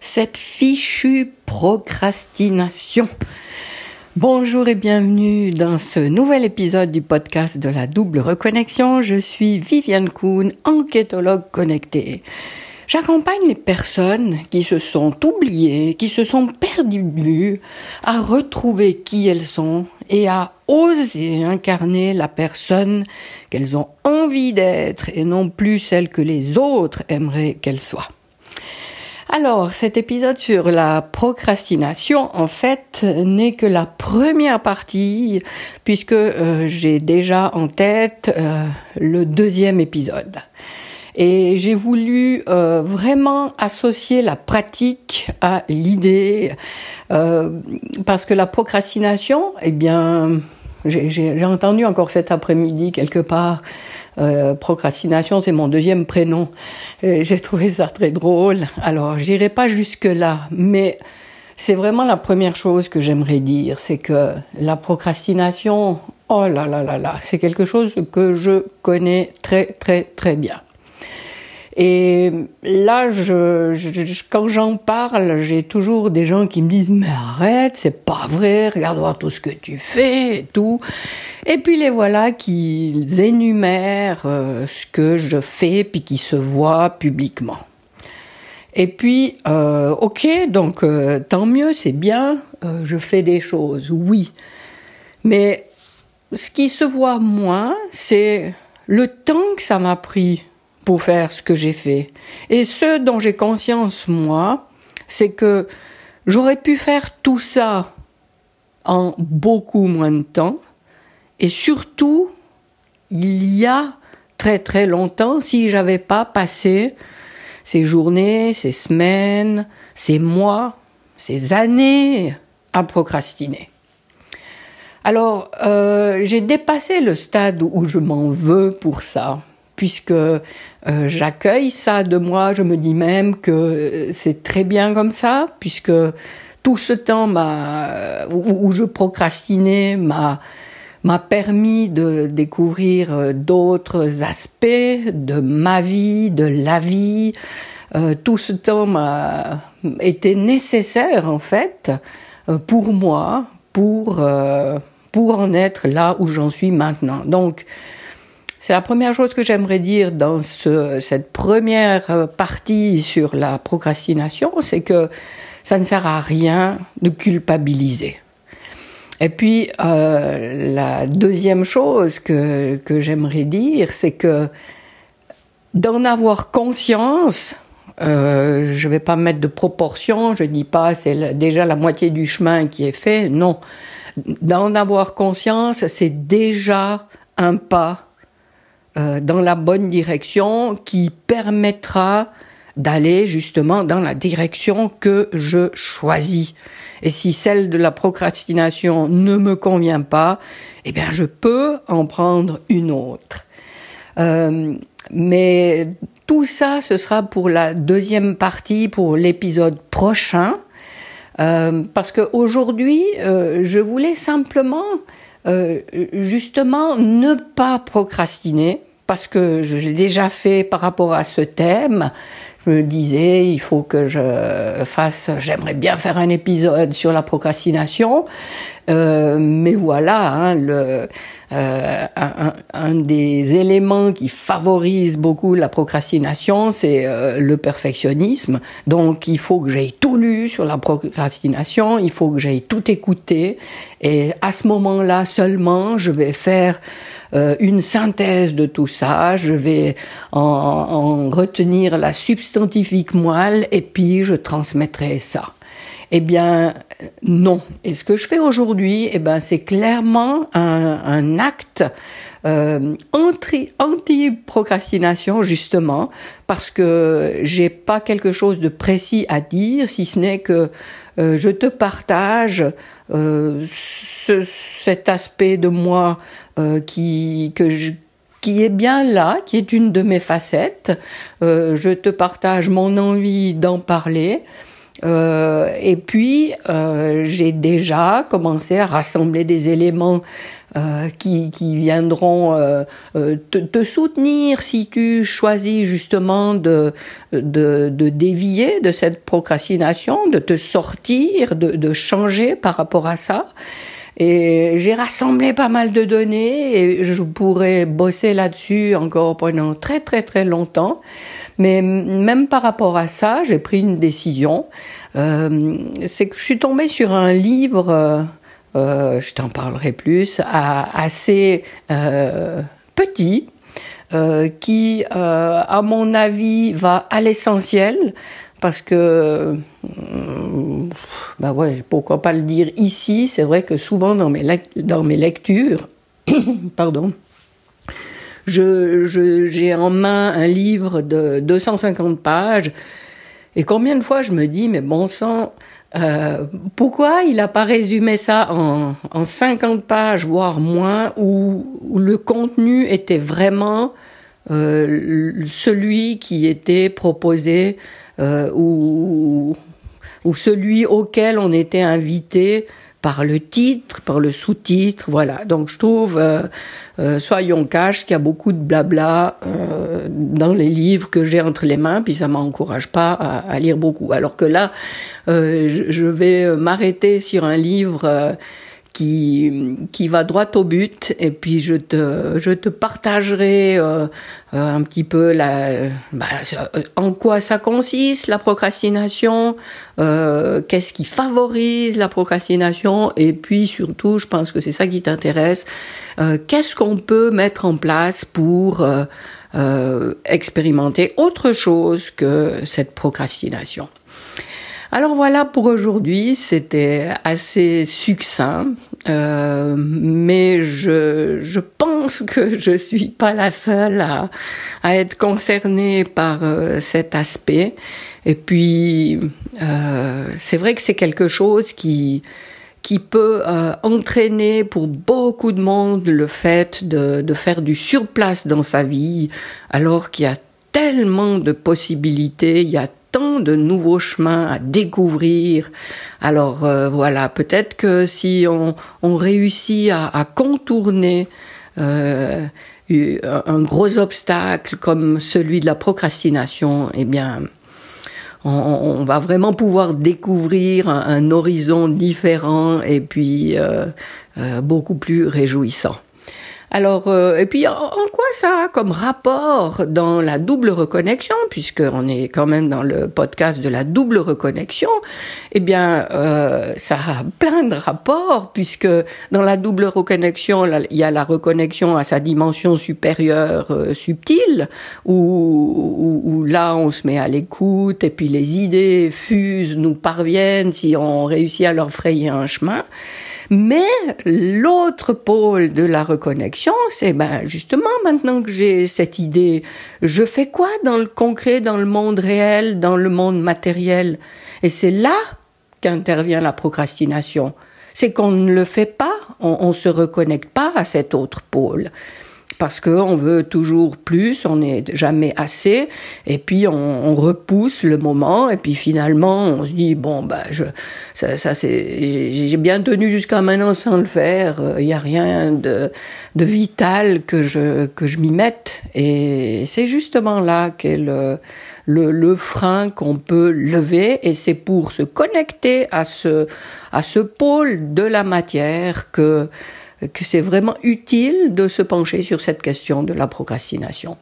cette fichue procrastination. Bonjour et bienvenue dans ce nouvel épisode du podcast de la double reconnexion. Je suis Viviane Kuhn, enquêtologue connectée. J'accompagne les personnes qui se sont oubliées, qui se sont perdues à retrouver qui elles sont et à oser incarner la personne qu'elles ont envie d'être et non plus celle que les autres aimeraient qu'elles soient. Alors, cet épisode sur la procrastination, en fait, n'est que la première partie, puisque euh, j'ai déjà en tête euh, le deuxième épisode. Et j'ai voulu euh, vraiment associer la pratique à l'idée, parce que la procrastination, eh bien, j'ai entendu encore cet après-midi quelque part euh, procrastination, c'est mon deuxième prénom. J'ai trouvé ça très drôle. Alors, j'irai pas jusque là, mais c'est vraiment la première chose que j'aimerais dire, c'est que la procrastination, oh là là là là, c'est quelque chose que je connais très très très bien. Et là, je, quand j'en parle, j'ai toujours des gens qui me disent mais arrête, c'est pas vrai, regarde voir tout ce que tu fais et tout. Et puis les voilà qui énumèrent euh, ce que je fais puis qui se voient publiquement. Et puis, euh, ok, donc euh, tant mieux, c'est bien, je fais des choses, oui. Mais ce qui se voit moins, c'est le temps que ça m'a pris pour faire ce que j'ai fait. Et ce dont j'ai conscience, moi, c'est que j'aurais pu faire tout ça en beaucoup moins de temps. Et surtout, il y a très très longtemps, si j'avais pas passé ces journées, ces semaines, ces mois, ces années à procrastiner. Alors, euh, j'ai dépassé le stade où je m'en veux pour ça puisque euh, j'accueille ça de moi, je me dis même que c'est très bien comme ça, puisque tout ce temps m'a, où, je procrastinais m'a m'a permis de découvrir euh, d'autres aspects de ma vie, de la vie. Euh, tout ce temps m'a été nécessaire en fait pour moi, pour pour en être là où j'en suis maintenant. Donc c'est la première chose que j'aimerais dire dans ce, cette première partie sur la procrastination, c'est que ça ne sert à rien de culpabiliser. Et puis euh, la deuxième chose que, j'aimerais dire, c'est que d'en avoir conscience, euh, je vais pas mettre de proportion, je dis pas c'est déjà la moitié du chemin qui est fait, non. D'en avoir conscience, c'est déjà un pas euh, dans la bonne direction qui permettra d'aller justement dans la direction que je choisis. Et si celle de la procrastination ne me convient pas, eh bien je peux en prendre une autre. Euh, mais tout ça, ce sera pour la deuxième partie, pour l'épisode prochain, euh, parce que aujourd'hui, euh, je voulais simplement, euh, justement, ne pas procrastiner, parce que je l'ai déjà fait par rapport à ce thème. Je me disais, il faut que je fasse, j'aimerais bien faire un épisode sur la procrastination, euh, mais voilà, hein, le, euh, un, un, des éléments qui favorise beaucoup la procrastination, c'est euh, le perfectionnisme. Donc, il faut que j'aille tout lu sur la procrastination, il faut que j'aille tout écouter, et à ce moment-là seulement, je vais faire euh, une synthèse de tout ça, je vais en, en retenir la substantifique moelle et puis je transmettrai ça. Eh bien, non. Et ce que je fais aujourd'hui, eh ben, c'est clairement un, acte euh, anti-procrastination justement parce que j'ai pas quelque chose de précis à dire si ce n'est que euh, je te partage euh, ce, cet aspect de moi qui qui est bien là, qui est une de mes facettes. Je te partage mon envie d'en parler. Euh, et puis, euh, j'ai déjà commencé à rassembler des éléments euh, qui, qui, viendront te, te, soutenir si tu choisis justement de, de, dévier de cette procrastination, de te sortir, de changer par rapport à ça. Et j'ai rassemblé pas mal de données et je pourrais bosser là-dessus encore pendant très très très longtemps. Mais même par rapport à ça, j'ai pris une décision. Euh, c'est que je suis tombée sur un livre, euh, euh je t'en parlerai plus, assez euh, petit, euh, qui, à mon avis, va à l'essentiel parce que bah ouais, pourquoi pas le dire ici, c'est vrai que souvent dans mes dans mes lectures pardon, je, j'ai en main un livre de 250 pages, et combien de fois je me dis, mais bon sang, euh, pourquoi il n'a pas résumé ça en, en 50 pages, voire moins, où, où le contenu était vraiment euh, celui qui était proposé euh, ou, ou celui auquel on était invité par le titre, par le sous-titre, voilà. Donc je trouve, euh, euh, soyons cash, qu'il y a beaucoup de blabla euh, dans les livres que j'ai entre les mains, puis ça m'encourage pas à, lire beaucoup. Alors que là, je, je, vais m'arrêter sur un livre qui, qui va droit au but et puis je te, je te partagerai euh, euh un petit peu la, bah, en quoi ça consiste la procrastination, euh, qu'est-ce qui favorise la procrastination et puis surtout, je pense que c'est ça qui t'intéresse, euh, qu'est-ce qu'on peut mettre en place pour euh, euh, expérimenter autre chose que cette procrastination. Alors voilà pour aujourd'hui, c'était assez succinct, euh, mais je, je pense que je suis pas la seule à, à être concernée par euh, cet aspect. Et puis, euh, c'est vrai que c'est quelque chose qui qui peut euh, entraîner pour beaucoup de monde le fait de, de faire du surplace dans sa vie, alors qu'il y a tellement de possibilités, il y a de nouveaux chemins à découvrir. Alors euh, voilà, peut-être que si on, réussit à, contourner euh, un gros obstacle comme celui de la procrastination, eh bien, on, va vraiment pouvoir découvrir un, horizon différent et puis euh beaucoup plus réjouissant. Alors, euh, et puis en, quoi ça a comme rapport dans la double reconnexion, puisqu'on est quand même dans le podcast de la double reconnexion, eh bien, euh, ça a plein de rapports, puisque dans la double reconnexion, il y a la reconnexion à sa dimension supérieure euh, subtile, où, où, où, là on se met à l'écoute, et puis les idées fusent, nous parviennent, si on réussit à leur frayer un chemin. Mais l'autre pôle de la reconnexion, c'est ben justement maintenant que j'ai cette idée, je fais quoi dans le concret, dans le monde réel, dans le monde matériel? Et c'est là qu'intervient la procrastination. C'est qu'on ne le fait pas, on, on se reconnecte pas à cet autre pôle parce qu'on veut toujours plus, on n'est jamais assez, et puis on, on, repousse le moment, et puis finalement on se dit bon bah je ça, ça c'est j'ai bien tenu jusqu'à maintenant sans le faire, il euh, n'y a rien de de vital que je que je m'y mette, et c'est justement là qu'est le le, le frein qu'on peut lever, et c'est pour se connecter à ce à ce pôle de la matière que que c'est vraiment utile de se pencher sur cette question de la procrastination.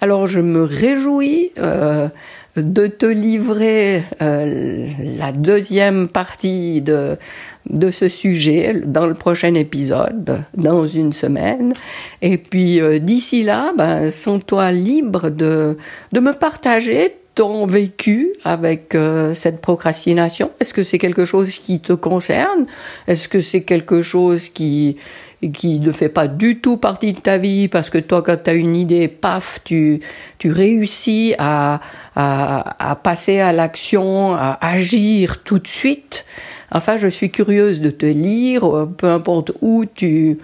Alors je me réjouis euh, de te livrer euh, la deuxième partie de, de ce sujet dans le prochain épisode, dans une semaine. Et puis euh, d'ici là, ben, sens-toi libre de, de me partager ton vécu avec euh, cette procrastination? Est-ce que c'est quelque chose qui te concerne? Est-ce que c'est quelque chose qui qui ne fait pas du tout partie de ta vie parce que toi quand tu as une idée paf tu tu réussis à à, à passer à l'action à agir tout de suite? Enfin je suis curieuse de te lire peu importe où tu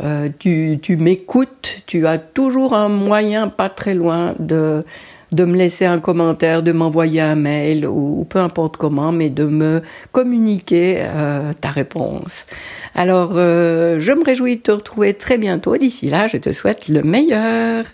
euh, tu, tu m'écoutes, tu as toujours un moyen pas très loin de de me laisser un commentaire, de m'envoyer un mail ou, peu importe comment, mais de me communiquer euh, ta réponse. Alors, euh, je me réjouis de te retrouver très bientôt. D'ici là, je te souhaite le meilleur.